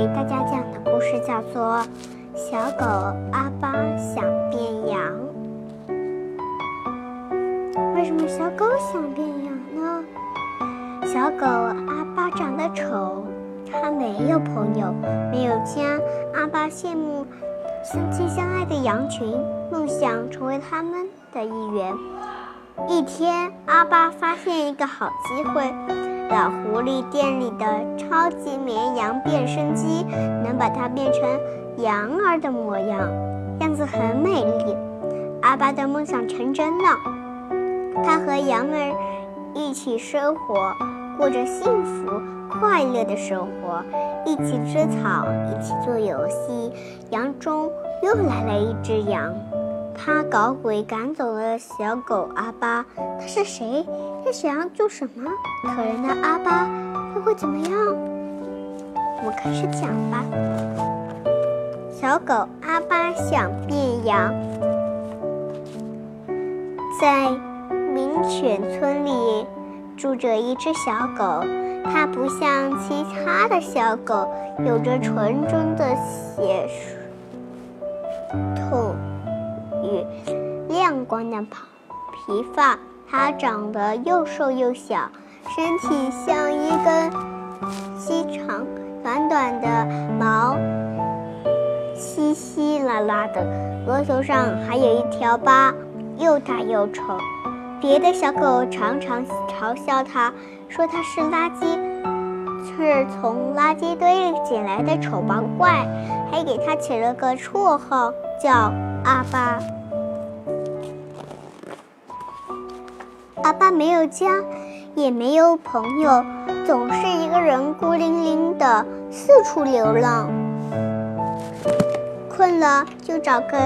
给大家讲的故事叫做《小狗阿巴想变羊》。为什么小狗想变羊呢？小狗阿巴长得丑，它没有朋友，没有家。阿巴羡慕相亲相爱的羊群，梦想成为他们的一员。一天，阿巴发现一个好机会。老狐狸店里的超级绵羊变声机能把它变成羊儿的模样，样子很美丽。阿巴的梦想成真了，他和羊儿一起生活，过着幸福快乐的生活，一起吃草，一起做游戏。羊中又来了一只羊。他搞鬼赶走了小狗阿巴，他是谁？他想要做什么？可怜的阿巴又会怎么样？我们开始讲吧。小狗阿巴想变羊，在名犬村里住着一只小狗，它不像其他的小狗，有着纯真的血统。亮光的皮发，它长得又瘦又小，身体像一根细长、短短的毛，稀稀拉拉的。额头上还有一条疤，又大又丑。别的小狗常常嘲笑它，说它是垃圾，是从垃圾堆里捡来的丑八怪，还给它起了个绰号。叫阿巴。阿巴没有家，也没有朋友，总是一个人孤零零的四处流浪。困了就找个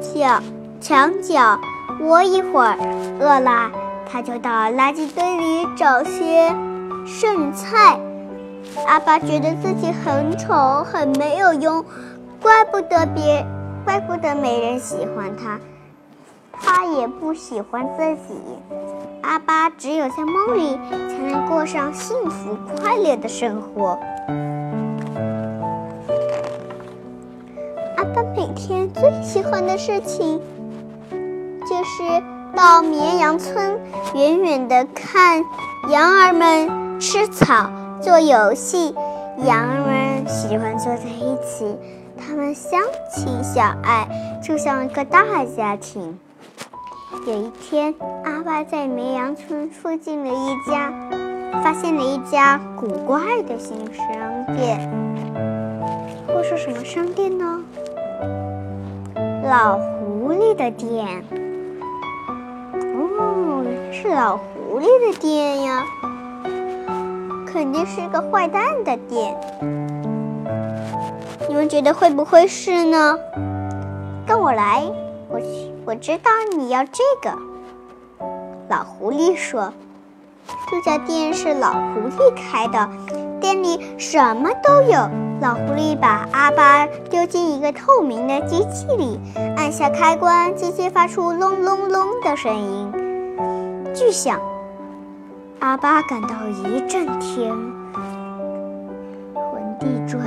角墙角窝一会儿，饿了他就到垃圾堆里找些剩菜。阿巴觉得自己很丑，很没有用。怪不得别，怪不得没人喜欢他，他也不喜欢自己。阿巴只有在梦里才能过上幸福快乐的生活。阿巴每天最喜欢的事情，就是到绵羊村远远的看羊儿们吃草、做游戏。羊儿们喜欢坐在一起。他们相亲相爱，就像一个大家庭。有一天，阿巴在绵羊村附近的一家发现了一家古怪的新商店。会是什么商店呢？老狐狸的店。哦，是老狐狸的店呀，肯定是个坏蛋的店。你们觉得会不会是呢？跟我来，我我知道你要这个。老狐狸说：“这家店是老狐狸开的，店里什么都有。”老狐狸把阿巴丢进一个透明的机器里，按下开关，机器发出隆隆隆的声音，巨响。阿巴感到一阵天昏地转。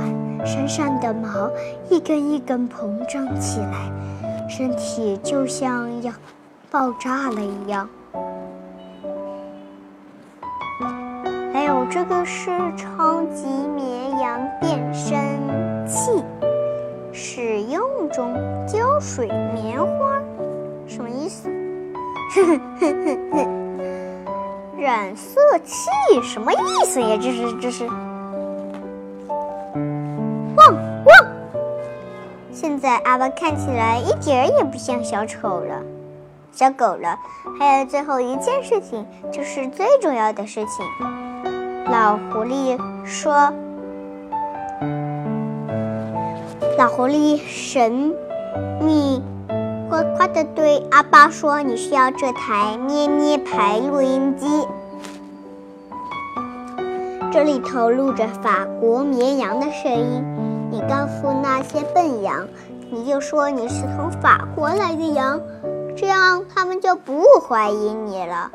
身上的毛一根一根膨胀起来，身体就像要爆炸了一样。还有这个是超级绵羊变身器，使用中胶水棉花，什么意思？染色器什么意思呀？这是这是。现在阿巴看起来一点儿也不像小丑了，小狗了。还有最后一件事情，就是最重要的事情。老狐狸说：“老狐狸神秘夸夸的对阿巴说，你需要这台咩咩牌录音机，这里头录着法国绵羊的声音。”你告诉那些笨羊，你就说你是从法国来的羊，这样他们就不怀疑你了，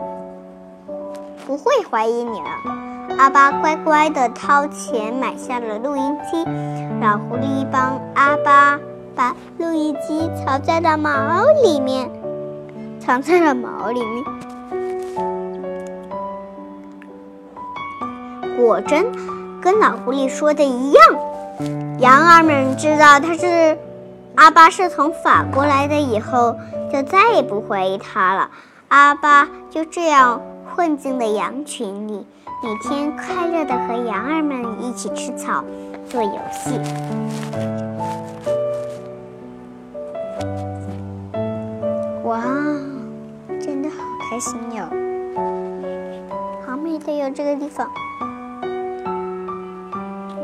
不会怀疑你了。阿巴乖乖地掏钱买下了录音机。老狐狸帮阿巴把录音机藏在了毛里面，藏在了毛里面。果真跟老狐狸说的一样，羊儿们知道他是阿巴是从法国来的以后，就再也不怀疑他了。阿巴就这样混进了羊群里，每天快乐的和羊儿们一起吃草、做游戏。哇，真的好开心哟！好美的哟，这个地方。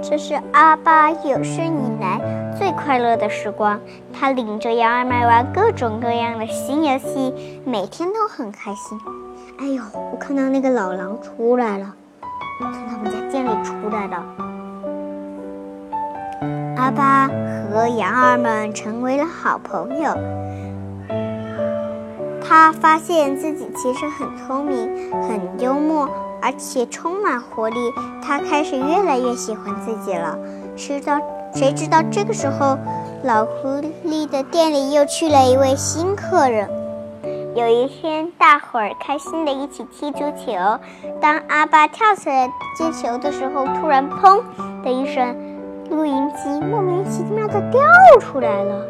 这是阿巴有生以来最快乐的时光。他领着羊儿们玩各种各样的新游戏，每天都很开心。哎呦，我看到那个老狼出来了，从他们家店里出来了。阿巴和羊儿们成为了好朋友。他发现自己其实很聪明，很幽默。而且充满活力，他开始越来越喜欢自己了。谁知道？谁知道这个时候，老狐狸的店里又去了一位新客人。有一天，大伙儿开心的一起踢足球。当阿巴跳起来接球的时候，突然“砰”的一声，录音机莫名其妙的掉出来了。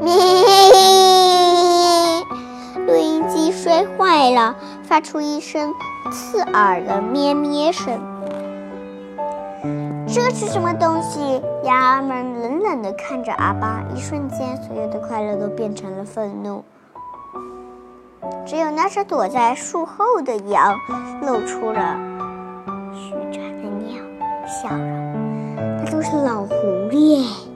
摔坏了，发出一声刺耳的咩咩声。这是什么东西？羊儿们冷冷地看着阿巴，一瞬间，所有的快乐都变成了愤怒。只有那只躲在树后的羊露出了虚假的鸟笑容。那都是老狐狸。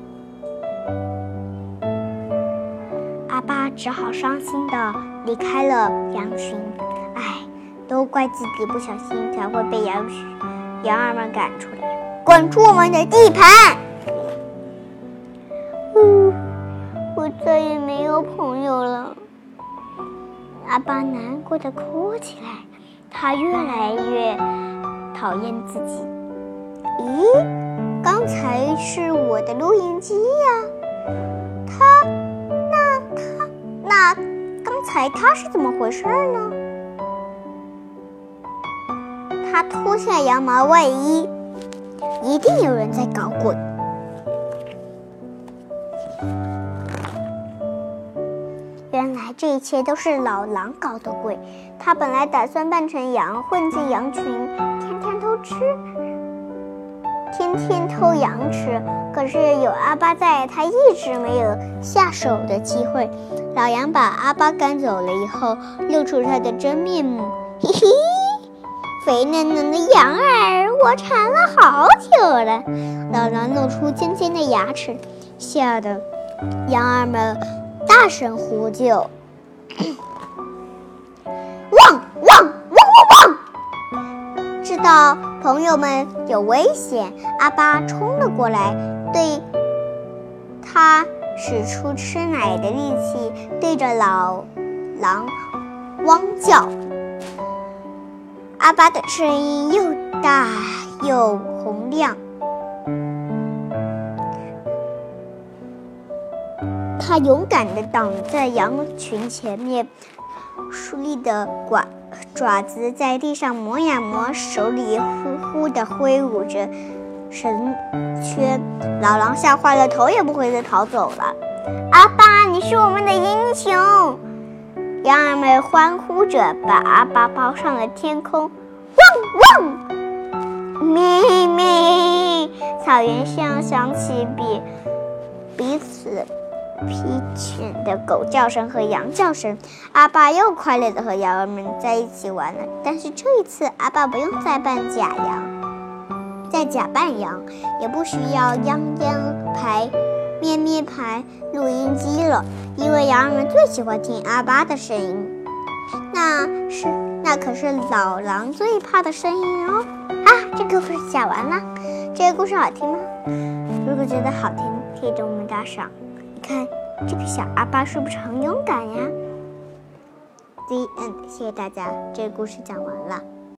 阿巴只好伤心的。离开了羊群，唉，都怪自己不小心，才会被羊羊儿们赶出来，滚出我们的地盘。嗯，我再也没有朋友了。阿巴难过的哭起来，他越来越讨厌自己。咦，刚才是我的录音机呀，他，那。猜他是怎么回事呢？他脱下羊毛外衣，一定有人在搞鬼。原来这一切都是老狼搞的鬼。他本来打算扮成羊，混进羊群，天天偷吃，天天偷羊吃。可是有阿巴在，他一直没有下手的机会。老羊把阿巴赶走了以后，露出他的真面目。嘿嘿，肥嫩嫩的羊儿，我馋了好久了。老狼露出尖尖的牙齿，吓得羊儿们大声呼救。知道朋友们有危险，阿巴冲了过来，对他。使出吃奶的力气，对着老狼汪叫。阿巴的声音又大又洪亮。他勇敢地挡在羊群前面，竖立的管爪子在地上磨呀磨，手里呼呼地挥舞着。绳圈，老狼吓坏了，头也不回的逃走了。阿巴，你是我们的英雄！羊儿们欢呼着，把阿巴抱上了天空。汪汪！咩咩！草原上响起比彼此皮犬的狗叫声和羊叫声。阿巴又快乐的和羊儿们在一起玩了。但是这一次，阿巴不用再扮假羊。再假扮羊，也不需要泱泱牌、咩咩牌录音机了，因为羊儿们最喜欢听阿巴的声音，那是那可是老狼最怕的声音哦。啊，这个故事讲完了，这个故事好听吗？如果觉得好听，可以给我们打赏。看这个小阿巴是不是很勇敢呀？The end，谢谢大家，这个故事讲完了。